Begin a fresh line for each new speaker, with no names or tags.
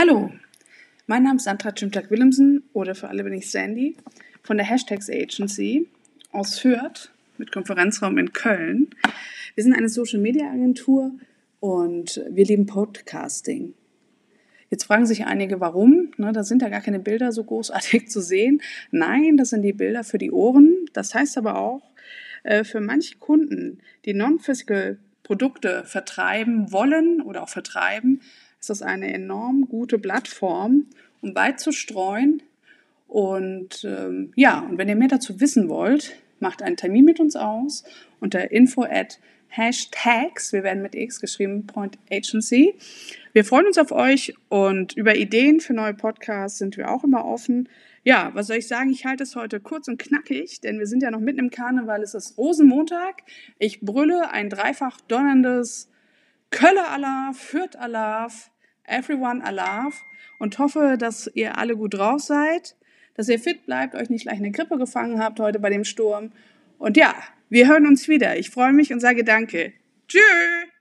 Hallo, mein Name ist Sandra Cimtak-Willemsen oder für alle bin ich Sandy von der Hashtags Agency aus Fürth mit Konferenzraum in Köln. Wir sind eine Social Media Agentur und wir lieben Podcasting. Jetzt fragen sich einige, warum? Ne, da sind ja gar keine Bilder so großartig zu sehen. Nein, das sind die Bilder für die Ohren. Das heißt aber auch, äh, für manche Kunden, die non-physical Produkte vertreiben wollen oder auch vertreiben, ist das eine enorm gute Plattform, um weit zu streuen. Und ähm, ja, und wenn ihr mehr dazu wissen wollt, macht einen Termin mit uns aus unter info at hashtags, wir werden mit X geschrieben, Point Agency. Wir freuen uns auf euch und über Ideen für neue Podcasts sind wir auch immer offen. Ja, was soll ich sagen? Ich halte es heute kurz und knackig, denn wir sind ja noch mitten im Karneval. Es ist Rosenmontag. Ich brülle ein dreifach donnerndes Kölle Alarv, Fürth Alarv, Everyone Alarv und hoffe, dass ihr alle gut drauf seid, dass ihr fit bleibt, euch nicht gleich eine Grippe gefangen habt heute bei dem Sturm. Und ja, wir hören uns wieder. Ich freue mich und sage Danke. Tschüss!